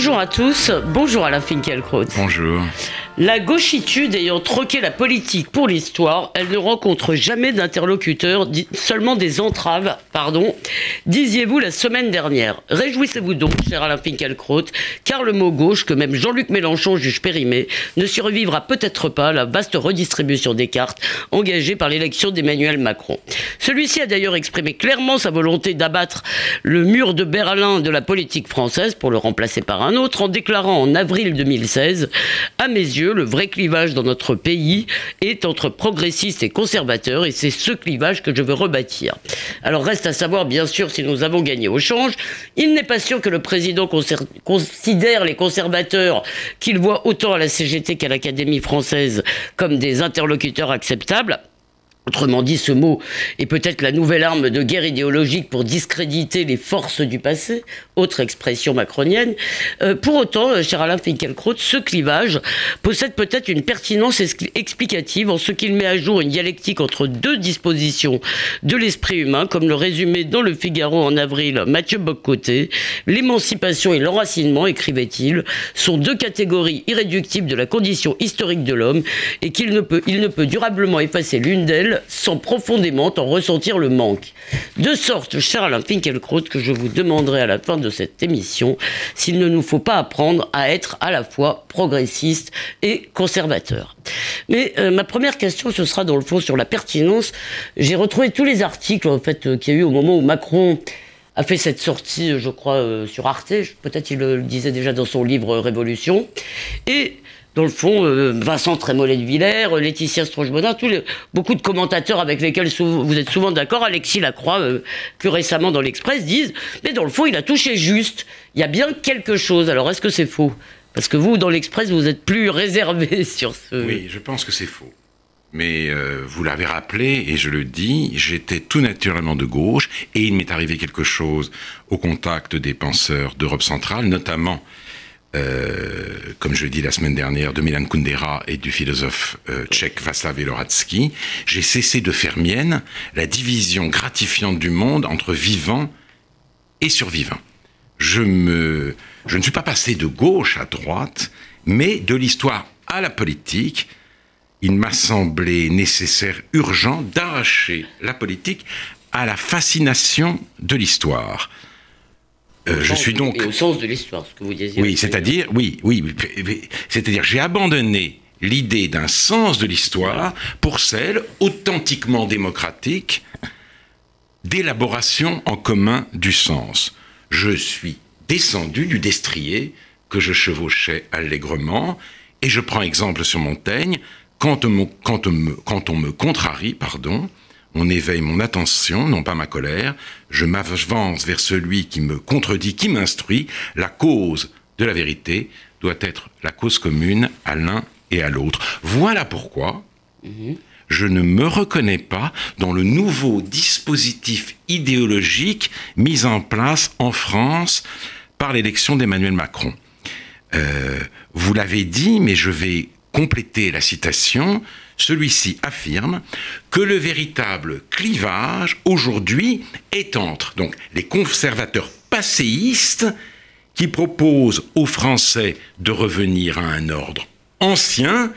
Bonjour à tous, bonjour Alain Finkielkraut. Bonjour. La gauchitude ayant troqué la politique pour l'histoire, elle ne rencontre jamais d'interlocuteurs, seulement des entraves, pardon, disiez-vous la semaine dernière. Réjouissez-vous donc, cher Alain Finkielkraut, car le mot gauche, que même Jean-Luc Mélenchon juge périmé, ne survivra peut-être pas à la vaste redistribution des cartes engagée par l'élection d'Emmanuel Macron. Celui-ci a d'ailleurs exprimé clairement sa volonté d'abattre le mur de Berlin de la politique française pour le remplacer par un autre, en déclarant en avril 2016, à mes yeux, le vrai clivage dans notre pays est entre progressistes et conservateurs, et c'est ce clivage que je veux rebâtir. Alors reste à savoir, bien sûr, si nous avons gagné au change. Il n'est pas sûr que le président considère les conservateurs qu'il voit autant à la CGT qu'à l'Académie française comme des interlocuteurs acceptables. Autrement dit, ce mot est peut-être la nouvelle arme de guerre idéologique pour discréditer les forces du passé, autre expression macronienne. Euh, pour autant, euh, cher Alain Finkielkraut, ce clivage possède peut-être une pertinence explicative en ce qu'il met à jour une dialectique entre deux dispositions de l'esprit humain, comme le résumait dans le Figaro en avril Mathieu Boccoté. L'émancipation et l'enracinement, écrivait-il, sont deux catégories irréductibles de la condition historique de l'homme et qu'il il ne peut durablement effacer l'une d'elles sans profondément en ressentir le manque. De sorte, cher Alain Finkielkraut, que je vous demanderai à la fin de cette émission s'il ne nous faut pas apprendre à être à la fois progressiste et conservateur. Mais euh, ma première question, ce sera dans le fond sur la pertinence. J'ai retrouvé tous les articles en fait euh, qu'il y a eu au moment où Macron a fait cette sortie, je crois, euh, sur Arte. Peut-être il le disait déjà dans son livre Révolution. Et dans le fond, euh, Vincent Trémollet de Villers, Laetitia Stroche-Bodin, beaucoup de commentateurs avec lesquels vous êtes souvent d'accord, Alexis Lacroix, euh, plus récemment dans l'Express, disent Mais dans le fond, il a touché juste. Il y a bien quelque chose. Alors, est-ce que c'est faux? Parce que vous, dans l'Express, vous êtes plus réservé sur ce. Oui, je pense que c'est faux. Mais euh, vous l'avez rappelé, et je le dis, j'étais tout naturellement de gauche, et il m'est arrivé quelque chose au contact des penseurs d'Europe centrale, notamment euh, comme je l'ai dit la semaine dernière, de Milan Kundera et du philosophe euh, tchèque Václav Veloradsky, j'ai cessé de faire mienne la division gratifiante du monde entre vivant et survivant. Je ne suis pas passé de gauche à droite, mais de l'histoire à la politique. Il m'a semblé nécessaire, urgent, d'arracher la politique à la fascination de l'histoire. Euh, je suis donc. au sens de l'histoire, ce que vous disiez. Oui, c'est-à-dire, oui, oui, c'est-à-dire, j'ai abandonné l'idée d'un sens de l'histoire pour celle authentiquement démocratique d'élaboration en commun du sens. Je suis descendu du destrier que je chevauchais allègrement, et je prends exemple sur Montaigne, quand on me, quand on me, quand on me contrarie, pardon, on éveille mon attention, non pas ma colère, je m'avance vers celui qui me contredit, qui m'instruit, la cause de la vérité doit être la cause commune à l'un et à l'autre. Voilà pourquoi je ne me reconnais pas dans le nouveau dispositif idéologique mis en place en France par l'élection d'Emmanuel Macron. Euh, vous l'avez dit, mais je vais compléter la citation, celui-ci affirme que le véritable clivage aujourd'hui est entre donc les conservateurs passéistes qui proposent aux Français de revenir à un ordre ancien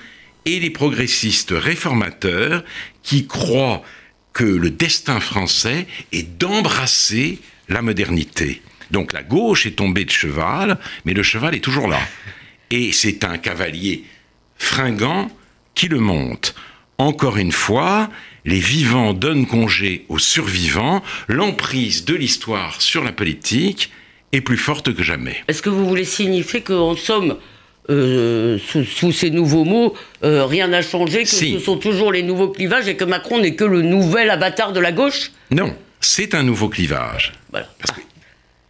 et les progressistes réformateurs qui croient que le destin français est d'embrasser la modernité. Donc la gauche est tombée de cheval, mais le cheval est toujours là. Et c'est un cavalier fringant qui le monte. Encore une fois, les vivants donnent congé aux survivants, l'emprise de l'histoire sur la politique est plus forte que jamais. Est-ce que vous voulez signifier qu'en somme, euh, sous, ces nouveaux mots, euh, rien n'a changé, que ce sont toujours les nouveaux clivages et que Macron n'est que le nouvel avatar de la gauche? Non, c'est un nouveau clivage.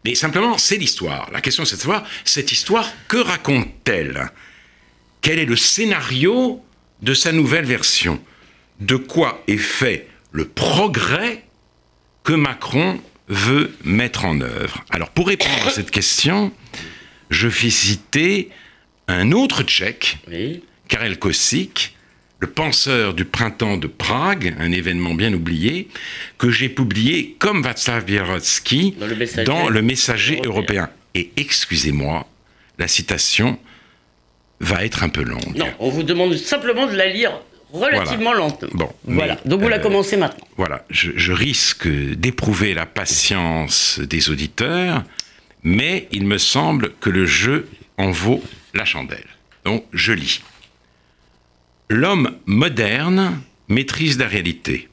Mais simplement, c'est l'histoire. La question, c'est de savoir, cette histoire, que raconte-t-elle? Quel est le scénario de sa nouvelle version? De quoi est fait le progrès que Macron veut mettre en œuvre? Alors pour répondre à cette question, je fais citer un autre tchèque, Oui. Karel Kosik, le penseur du printemps de Prague, un événement bien oublié, que j'ai publié comme Václav Bierotsky Dans le Messager dans le Messager européen. européen. Et excusez-moi, la citation va être un peu longue. Non, on vous demande simplement de la lire relativement lentement. Bon, voilà. mais, Donc vous la euh, commencez maintenant. Voilà, je, je risque d'éprouver la patience des auditeurs, mais il me semble que le jeu en vaut la chandelle. Donc je lis. L'homme moderne maîtrise la réalité.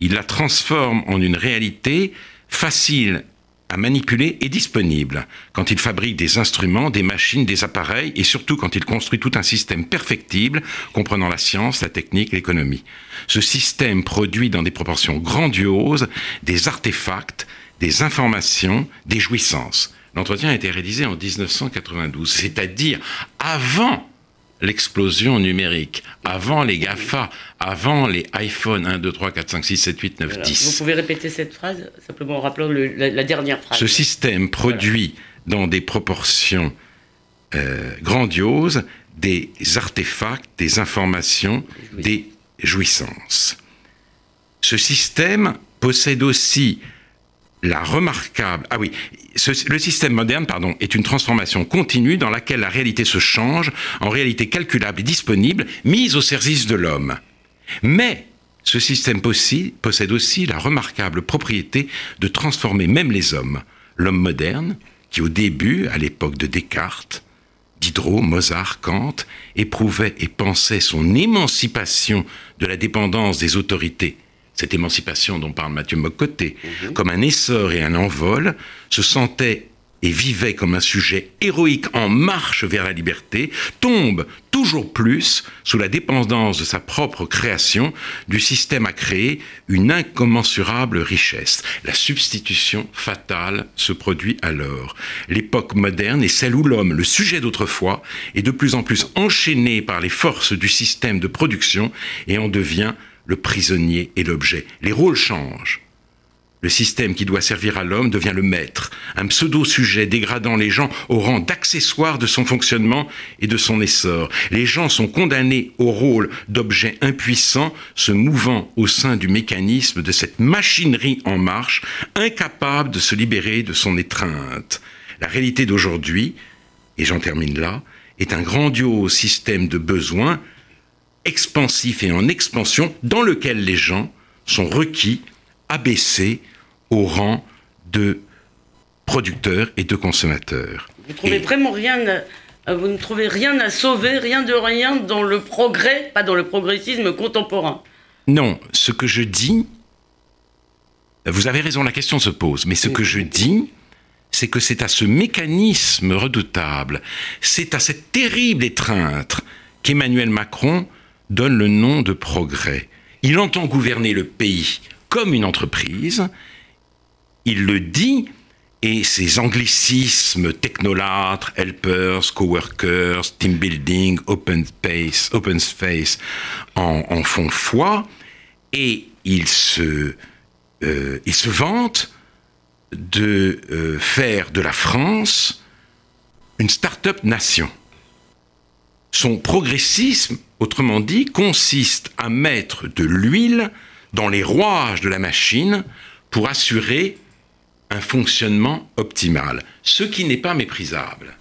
Il la transforme en une réalité facile à manipuler et disponible quand il fabrique des instruments, des machines, des appareils et surtout quand il construit tout un système perfectible comprenant la science, la technique, l'économie. Ce système produit dans des proportions grandioses des artefacts, des informations, des jouissances. L'entretien a été réalisé en 1992, c'est-à-dire avant l'explosion numérique, avant les GAFA, avant les iPhone 1, 2, 3, 4, 5, 6, 7, 8, 9, Voilà. 10. Vous pouvez répéter cette phrase simplement en rappelant le- la, la dernière phrase. Ce système produit dans des proportions euh, grandioses des artefacts, des informations, des jouissances. Ce système possède aussi la remarquable. Ah oui, le système moderne, pardon, est une transformation continue dans laquelle la réalité se change en réalité calculable et disponible, mise au service de l'homme. Mais ce système possède aussi la remarquable propriété de transformer même les hommes. L'homme moderne, qui au début, à l'époque de Descartes, Diderot, Mozart, Kant, éprouvait et pensait son émancipation de la dépendance des autorités, cette émancipation dont parle Mathieu Mocoté, comme un essor et un envol, se sentait et vivait comme un sujet héroïque en marche vers la liberté, tombe toujours plus sous la dépendance de sa propre création, du système à créer une incommensurable richesse. La substitution fatale se produit alors. L'époque moderne est celle où l'homme, le sujet d'autrefois, est de plus en plus enchaîné par les forces du système de production et en devient le prisonnier et l'objet. Les rôles changent. Le système qui doit servir à l'homme devient le maître, un pseudo-sujet dégradant les gens au rang d'accessoires de son fonctionnement et de son essor. Les gens sont condamnés au rôle d'objets impuissants se mouvant au sein du mécanisme de cette machinerie en marche, incapable de se libérer de son étreinte. La réalité d'aujourd'hui, et j'en termine là, est un grandiose système de besoins expansif et en expansion dans lequel les gens sont requis, abaissés au rang de producteurs et de consommateurs. Vous trouvez Et- vraiment rien à, vous ne trouvez rien à sauver, rien de rien dans le progrès, pas dans le progressisme contemporain. Non, ce que je dis, vous avez raison, la question se pose, mais ce que je dis, c'est que c'est à ce mécanisme redoutable, c'est à cette terrible étreinte qu'Emmanuel Macron donne le nom de progrès. Il entend gouverner le pays comme une entreprise, il le dit, et ces anglicismes technolâtres, helpers, coworkers, team building, open space, open space en, font foi, et il se, euh, vante de euh, faire de la France une start-up nation. Son progressisme, autrement dit, consiste à mettre de l'huile dans les rouages de la machine pour assurer un fonctionnement optimal, ce qui n'est pas méprisable.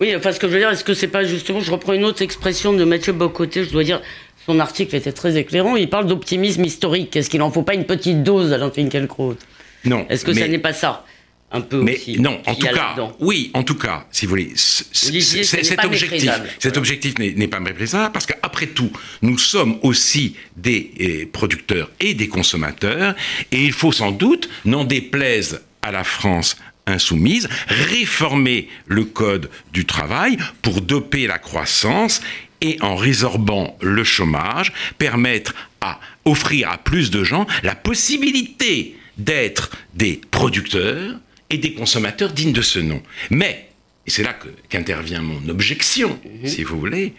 Oui, enfin, ce que je veux dire, est-ce que c'est pas justement, je reprends une autre expression de Mathieu Bocoté, je dois dire, son article était très éclairant, il parle d'optimisme historique. Est-ce qu'il en faut pas une petite dose, Alain Finkielkraut? Non. Est-ce que mais- ça n'est pas ça? Un peu Mais aussi. non, en tout cas, oui, en tout cas, si vous voulez, cet objectif, cet objectif n'est n'est pas méprisable parce qu'après tout, nous sommes aussi des eh, producteurs et des consommateurs, et il faut sans doute, n'en déplaise à la France insoumise, réformer le code du travail pour doper la croissance et en résorbant le chômage, permettre à offrir à plus de gens la possibilité d'être des producteurs et des consommateurs dignes de ce nom. Mais, et c'est là qu'intervient mon objection, si vous voulez,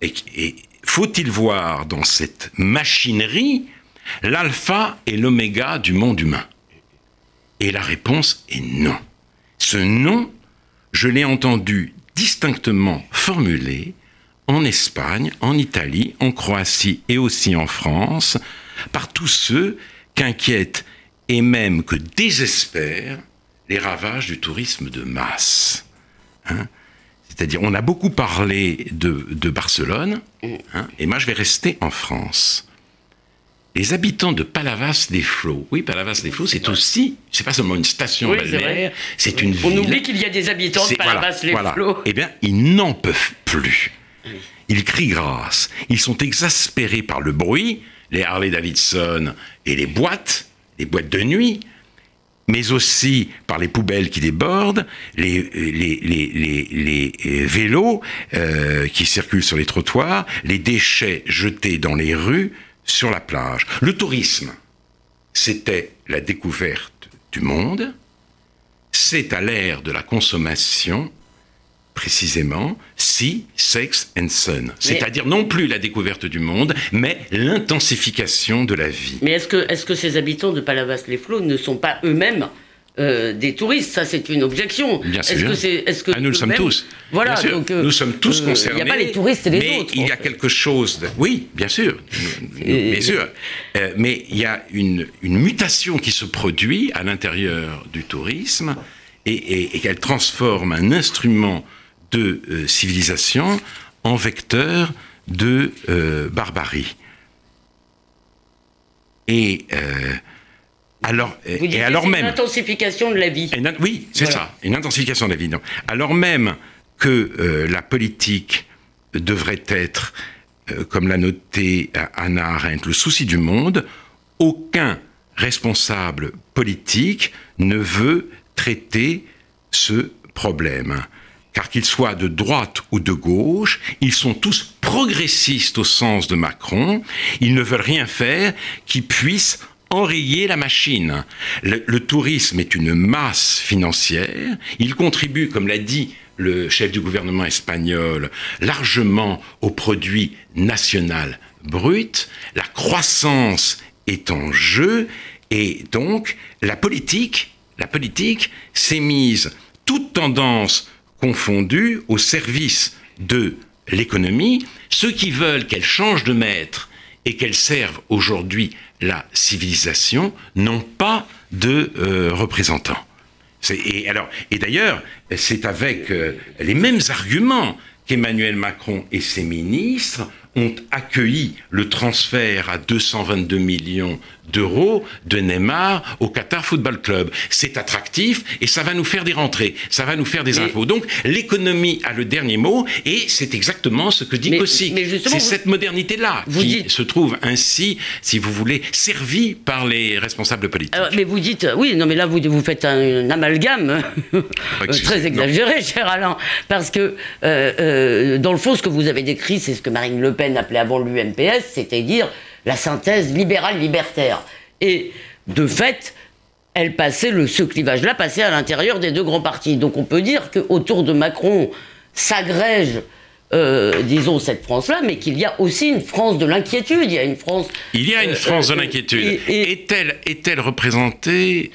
et, et faut-il voir dans cette machinerie l'alpha et l'oméga du monde humain? Et la réponse est non. Ce non je l'ai entendu distinctement formulé en Espagne, en Italie, en Croatie et aussi en France, par tous ceux qu'inquiètent et même que désespèrent les ravages du tourisme de masse. Hein. C'est-à-dire, on a beaucoup parlé de, Barcelone, hein, et moi je vais rester en France. Les habitants de Palavas des Flots, oui, Palavas des Flots, c'est aussi, c'est pas seulement une station balnéaire, c'est une ville. On oublie qu'il y a des habitants de Palavas des Flots. Eh bien, ils n'en peuvent plus. Ils crient grâce. Ils sont exaspérés par le bruit, les Harley Davidson et les boîtes, les boîtes de nuit, mais aussi par les poubelles qui débordent, les, les, euh, vélos euh, qui circulent sur les trottoirs, les déchets jetés dans les rues, sur la plage. Le tourisme, c'était la découverte du monde, c'est à l'ère de la consommation précisément Sea, Sex and Sun. C'est-à-dire non plus la découverte du monde, mais l'intensification de la vie. Mais est-ce que, est que ces habitants de Palavas-les-Flots ne sont pas eux-mêmes euh, des touristes, ça c'est une objection. Bien sûr. Est-ce que c'est, est-ce que ah, nous le sommes tous. Voilà, donc, euh, nous sommes tous concernés. Il n'y a pas les touristes et les mais autres. il y a quelque chose. De... Oui, bien sûr, bien sûr. Euh, mais il y a une, une, mutation qui se produit à l'intérieur du tourisme et, et, et qu'elle transforme un instrument de euh, civilisation en vecteur de euh, barbarie. Et euh, alors, et alors même. Une intensification de la vie. oui, c'est ça, une intensification de la vie. Alors même que la politique devrait être, comme l'a noté Anna Arendt, le souci du monde, aucun responsable politique ne veut traiter ce problème car qu'ils soient de droite ou de gauche, ils sont tous progressistes au sens de Macron, ils ne veulent rien faire qui puisse enrayer la machine. Le, tourisme est une masse financière, il contribue, comme l'a dit le chef du gouvernement espagnol, largement au produit national brut, la croissance est en jeu, et donc la politique, la politique s'est mise toute tendance confondus au service de l'économie, ceux qui veulent qu'elle change de maître et qu'elle serve aujourd'hui la civilisation n'ont pas de euh, représentants. Et d'ailleurs, c'est avec euh, les mêmes arguments qu'Emmanuel Macron et ses ministres ont accueilli le transfert à 222 millions d'euros de Neymar au Qatar Football Club. C'est attractif et ça va nous faire des rentrées, ça va nous faire des infos. Donc l'économie a le dernier mot et c'est exactement ce que dit Kossik. C'est cette modernité-là qui se trouve ainsi, si vous voulez, servie par les responsables politiques. mais vous dites, oui, non mais là vous, vous faites un, amalgame très exagéré, cher Alain, parce que euh, euh, dans le fond, ce que vous avez décrit, c'est ce que Marine Le Pen appelait avant l'UMPS, c'est-à-dire la synthèse libérale-libertaire. Et de fait, elle passait le, ce clivage-là passait à l'intérieur des deux grands partis. Donc on peut dire qu'autour de Macron s'agrège euh, disons, cette France-là, mais qu'il y a aussi une France de l'inquiétude. Il y a une France. Il y a une euh, France de euh, l'inquiétude. Est-elle est-elle représentée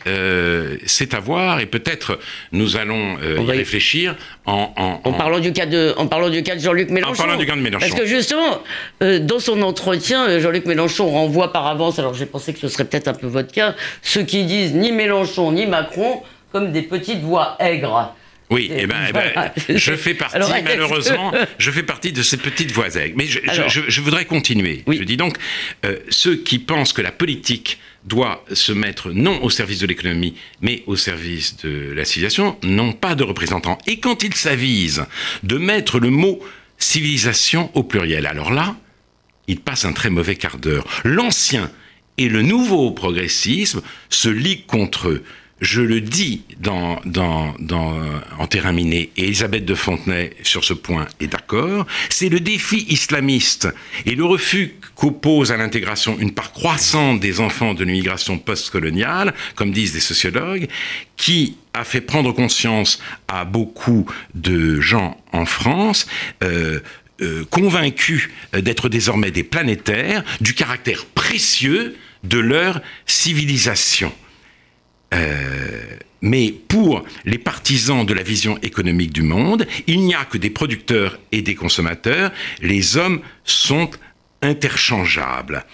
C'est à voir, et peut-être nous allons y réfléchir en, en, parlant du cas de, en parlant du cas de Jean-Luc Mélenchon. En parlant du cas de Mélenchon. Parce que justement, dans son entretien, Jean-Luc Mélenchon renvoie par avance, alors j'ai pensé que ce serait peut-être un peu votre cas, ceux qui disent ni Mélenchon ni Macron comme des petites voix aigres. Oui, eh ben, eh ben je fais partie, malheureusement, je fais partie de ces petites voix Mais je, je, voudrais continuer. Je dis donc, euh, ceux qui pensent que la politique doit se mettre non au service de l'économie, mais au service de la civilisation, n'ont pas de représentants. Et quand ils s'avisent de mettre le mot civilisation au pluriel, alors là, ils passent un très mauvais quart d'heure. L'ancien et le nouveau progressisme se liguent contre eux je le dis dans, dans, en terrain miné, et Elisabeth de Fontenay sur ce point est d'accord, c'est le défi islamiste et le refus qu'oppose à l'intégration une part croissante des enfants de l'immigration postcoloniale, comme disent des sociologues, qui a fait prendre conscience à beaucoup de gens en France, euh, euh, convaincus d'être désormais des planétaires, du caractère précieux de leur civilisation. Mais pour les partisans de la vision économique du monde, il n'y a que des producteurs et des consommateurs. Les hommes sont interchangeables.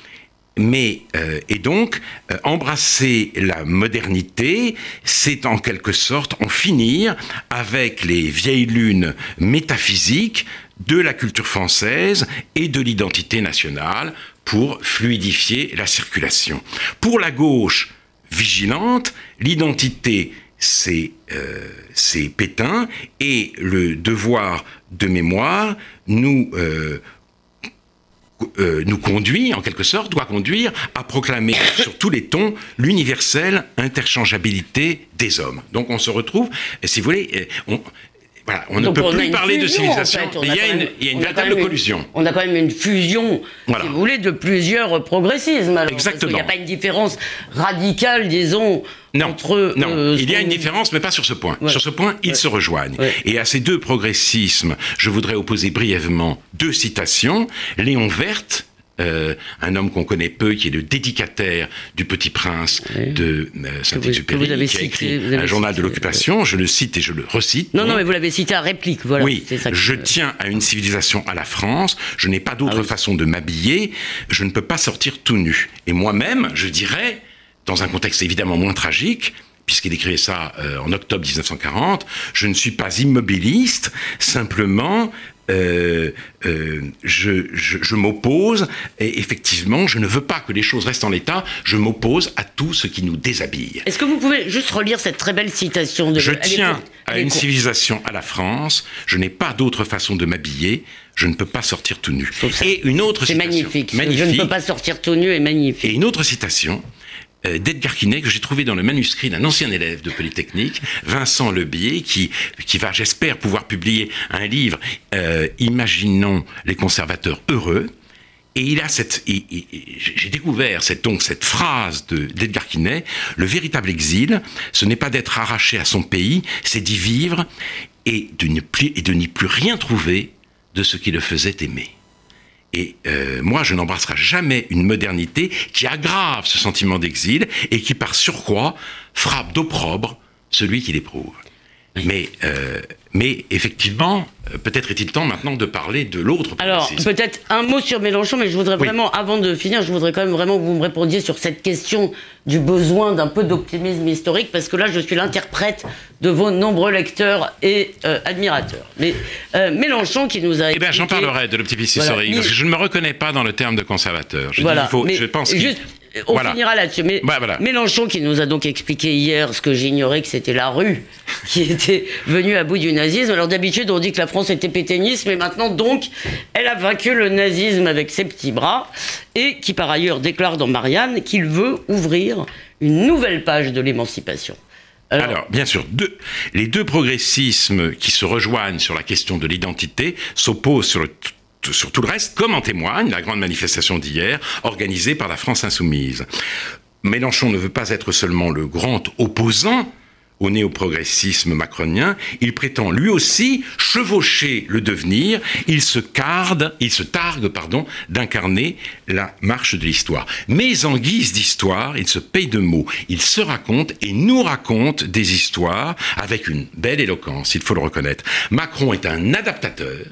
Mais euh, et donc euh, embrasser la modernité, c'est en quelque sorte en finir avec les vieilles lunes métaphysiques de la culture française et de l'identité nationale pour fluidifier la circulation. Pour la gauche vigilante, l'identité c'est euh, Pétain et le devoir de mémoire nous euh, euh, nous conduit, en quelque sorte, doit conduire à proclamer sur tous les tons l'universelle interchangeabilité des hommes. Donc on se retrouve, si vous voulez, on, on ne peut plus parler de civilisation. il, y a une, il, y a une, véritable collusion. on a quand même une fusion, si vous voulez, de plusieurs progressismes. Exactement. Il n'y a pas une différence radicale, disons, entre. Non, euh, il y a une différence, mais pas sur ce point. Sur ce point, ils se rejoignent. Et à ces deux progressismes, je voudrais opposer brièvement deux citations. Léon Verte, euh, un homme qu'on connaît peu, qui est le dédicataire du Petit Prince de euh, Saint-Exupéry, qui a écrit un journal de l'occupation. Je le cite et je le recite. Non, non, mais vous l'avez cité à réplique. Voilà, oui, je tiens à une civilisation à la France. Je n'ai pas d'autre ah façon de m'habiller. Je ne peux pas sortir tout nu. Et moi-même, je dirais, dans un contexte évidemment moins tragique, puisqu'il écrivait ça euh, en octobre 1940, je ne suis pas immobiliste, simplement euh, euh, je, je, m'oppose, et effectivement, je ne veux pas que les choses restent en l'état, je m'oppose à tout ce qui nous déshabille. Est-ce que vous pouvez juste relire cette très belle citation de... Je tiens à une civilisation à la France, je n'ai pas d'autre façon de m'habiller, je ne peux pas sortir tout nu. Et une autre citation. C'est magnifique. magnifique. Je ne peux pas sortir tout nu est magnifique. Et une autre citation, d'Edgar Quinet que j'ai trouvé dans le manuscrit d'un ancien élève de Polytechnique, Vincent Lebier, qui, qui va, j'espère, pouvoir publier un livre euh, Imaginons les conservateurs heureux. Et il a cette, j'ai découvert cette, donc, cette phrase d'Edgar Quinet, le véritable exil, ce n'est pas d'être arraché à son pays, c'est d'y vivre et de n'y plus rien trouver de ce qui le faisait aimer. Et euh, moi, je n'embrasserai jamais une modernité qui aggrave ce sentiment d'exil et qui, par surcroît, frappe d'opprobre celui qui l'éprouve. Mais, euh, mais effectivement, euh, peut-être est-il temps maintenant de parler de l'autre Alors, peut-être un mot sur Mélenchon, mais je voudrais vraiment, avant de finir, je voudrais quand même vraiment que vous me répondiez sur cette question du besoin d'un peu d'optimisme historique, parce que là, je suis l'interprète de vos nombreux lecteurs et euh, admirateurs. Mais Mélenchon qui nous a. Eh bien, j'en parlerai de l'optimisme historique, parce que je ne me reconnais pas dans le terme de conservateur. Je, voilà, il faut, je pense juste, on finira là-dessus. Mais Mélenchon qui nous a donc expliqué hier ce que j'ignorais que c'était la rue qui était venue à bout du nazisme. Alors d'habitude on dit que la France était pétainiste, mais maintenant donc elle a vaincu le nazisme avec ses petits bras et qui par ailleurs déclare dans Marianne qu'il veut ouvrir une nouvelle page de l'émancipation. Alors, bien sûr, les deux progressismes qui se rejoignent sur la question de l'identité s'opposent sur tout le reste, comme en témoigne la grande manifestation d'hier organisée par la France insoumise. Mélenchon ne veut pas être seulement le grand opposant au néoprogressisme macronien, il prétend lui aussi chevaucher le devenir, il se carde, il se targue, pardon, d'incarner la marche de l'histoire. Mais en guise d'histoire, il se paye de mots, il se raconte et nous raconte des histoires avec une belle éloquence, il faut le reconnaître. Macron est un adaptateur,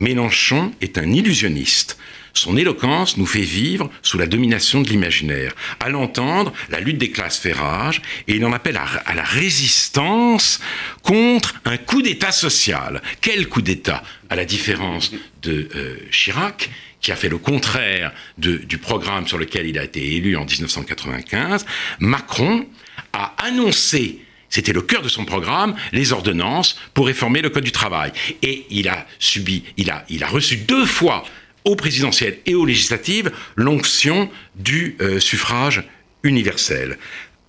Mélenchon est un illusionniste. Son éloquence nous fait vivre sous la domination de l'imaginaire. À l'entendre, la lutte des classes fait rage et il en appelle à, la résistance contre un coup d'État social. Quel coup d'État? À la différence de euh, Chirac, qui a fait le contraire du programme sur lequel il a été élu en 1995, Macron a annoncé c'était le cœur de son programme, les ordonnances pour réformer le Code du travail. Et il a subi, il a, il a reçu deux fois au présidentiel et aux législatives l'onction du euh, suffrage universel.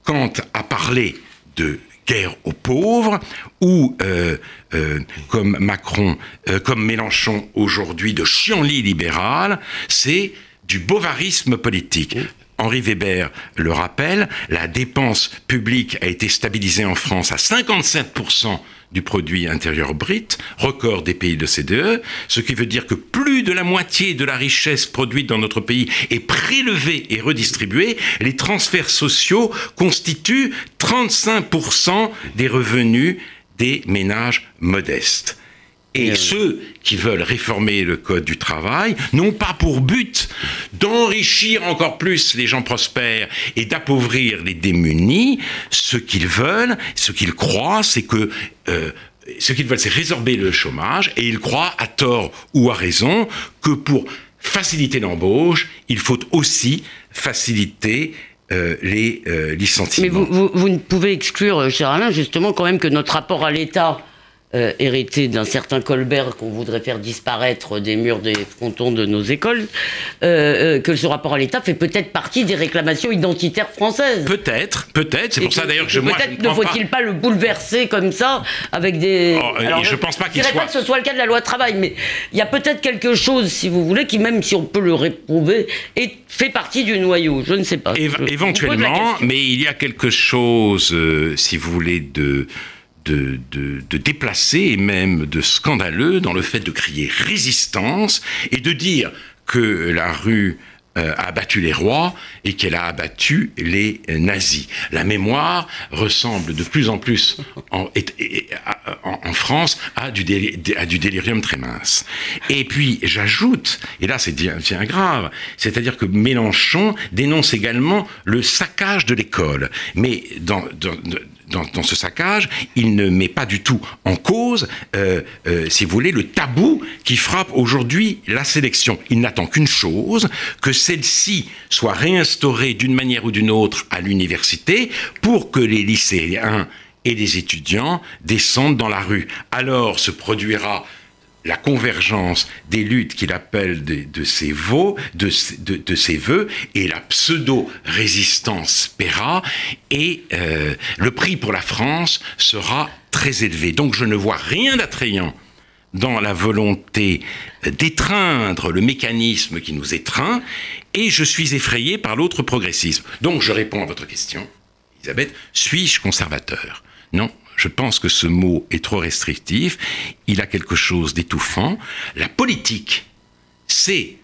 Quant à parler de guerre aux pauvres, ou euh, euh, comme Macron, comme Mélenchon aujourd'hui, de chienlit libéral, c'est du bovarisme politique. Henri Weber le rappelle, la dépense publique a été stabilisée en France à 57% du produit intérieur brut, record des pays de CDE, ce qui veut dire que plus de la moitié de la richesse produite dans notre pays est prélevée et redistribuée. Les transferts sociaux constituent 35% des revenus des ménages modestes. Et ceux qui veulent réformer le Code du travail n'ont pas pour but d'enrichir encore plus les gens prospères et d'appauvrir les démunis. Ce qu'ils veulent, ce qu'ils croient, c'est que... Euh, ce qu'ils veulent, c'est résorber le chômage, et ils croient, à tort ou à raison, que pour faciliter l'embauche, il faut aussi faciliter euh, les euh, licenciements. Mais vous, vous, vous, ne pouvez exclure, cher Alain, justement, quand même que notre rapport à l'État euh, hérité d'un certain Colbert qu'on voudrait faire disparaître des murs des frontons de nos écoles, euh, euh, que ce rapport à l'État fait peut-être partie des réclamations identitaires françaises. Peut-être, peut-être. C'est pour ça d'ailleurs que je moi peut-être ne faut-il pas... le bouleverser comme ça avec des. Oh, Alors, je, pense pas qu'il soit. Je pas que ce soit le cas de la loi travail, mais il y a peut-être quelque chose, si vous voulez, qui même si on peut le réprouver, est, fait partie du noyau. Je ne sais pas. éventuellement, mais il y a quelque chose, si vous voulez, de de, de, déplacer et même de scandaleux dans le fait de crier résistance et de dire que la rue euh, a abattu les rois et qu'elle a abattu les nazis. La mémoire ressemble de plus en plus en, en, France à du, à du, délirium très mince. Et puis j'ajoute, et là c'est bien, grave, c'est-à-dire que Mélenchon dénonce également le saccage de l'école. Mais dans, dans, dans, ce saccage, il ne met pas du tout en cause, euh, euh, si vous voulez, le tabou qui frappe aujourd'hui la sélection. Il n'attend qu'une chose, que celle-ci soit réinstaurée d'une manière ou d'une autre à l'université pour que les lycéens et les étudiants descendent dans la rue. Alors se produira la convergence des luttes qu'il appelle de, ses vœux, de, ses voeux, et la pseudo-résistance paiera, et euh, le prix pour la France sera très élevé. Donc je ne vois rien d'attrayant dans la volonté d'étreindre le mécanisme qui nous étreint, et je suis effrayé par l'autre progressisme. Donc je réponds à votre question, Elisabeth, suis-je conservateur? Non, je pense que ce mot est trop restrictif. Il a quelque chose d'étouffant. La politique, c'est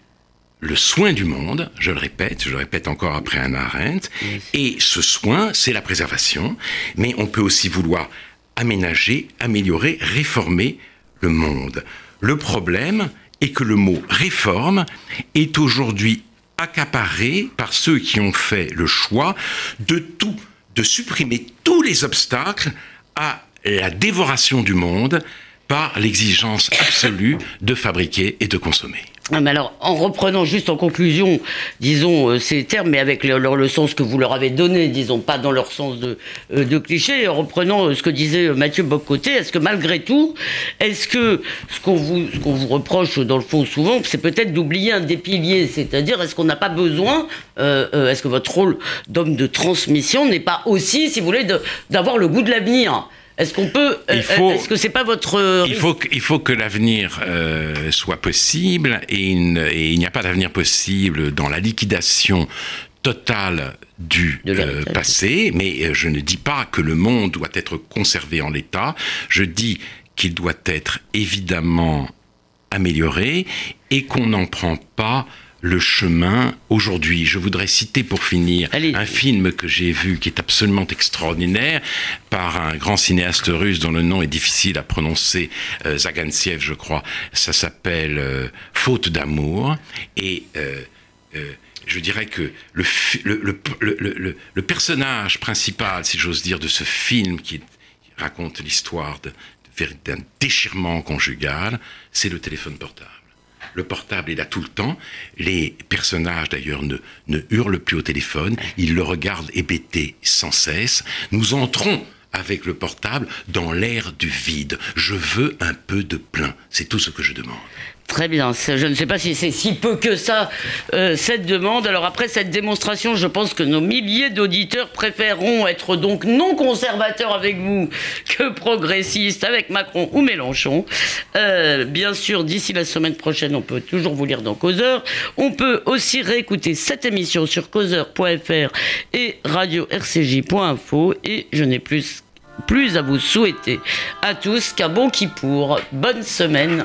le soin du monde, je le répète, je le répète encore après un Arendt, et ce soin, c'est la préservation, mais on peut aussi vouloir aménager, améliorer, réformer le monde. Le problème est que le mot réforme est aujourd'hui accaparé par ceux qui ont fait le choix de tout, de supprimer tous les obstacles à la dévoration du monde par l'exigence absolue de fabriquer et de consommer. Ah, alors, en reprenant juste en conclusion, disons, euh, ces termes, mais avec le sens que vous leur avez donné, disons, pas dans leur sens de, euh, cliché, en reprenant euh, ce que disait Mathieu Bocoté, est-ce que malgré tout, est-ce que ce vous, qu'on vous reproche dans le fond souvent, c'est peut-être d'oublier un des piliers, c'est-à-dire est-ce qu'on n'a pas besoin, est-ce que votre rôle d'homme de transmission n'est pas aussi, si vous voulez, d'avoir le goût de l'avenir? Est-ce qu'on peut euh, Est-ce que c'est pas votre euh, Il faut il faut que l'avenir euh, soit possible et, il n'y a pas d'avenir possible dans la liquidation totale du passé. Mais je ne dis pas que le monde doit être conservé en l'état. Je dis qu'il doit être évidemment amélioré et qu'on n'en prend pas le chemin aujourd'hui. Je voudrais citer pour finir un film que j'ai vu qui est absolument extraordinaire par un grand cinéaste russe dont le nom est difficile à prononcer, euh, je crois. Ça s'appelle euh, Faute d'amour et euh, je dirais que le, le, le, personnage principal, si j'ose dire, de ce film qui raconte l'histoire d'un déchirement conjugal, c'est le téléphone portable le portable est là tout le temps. Les personnages, d'ailleurs, ne, ne hurlent plus au téléphone. Ils le regardent hébété sans cesse. Nous entrons avec le portable dans l'air du vide. Je veux un peu de plein. C'est tout ce que je demande. Très bien. Je ne sais pas si c'est si peu que ça, euh, cette demande. Alors après cette démonstration, je pense que nos milliers d'auditeurs préféreront être donc non conservateurs avec vous que progressistes avec Macron ou Mélenchon. Euh, bien sûr, d'ici la semaine prochaine, on peut toujours vous lire dans Causeur. On peut aussi réécouter cette émission sur causeur.fr et radio-rcj.info. Et je n'ai plus plus à vous souhaiter à tous qu'un bon qui pour. Bonne semaine.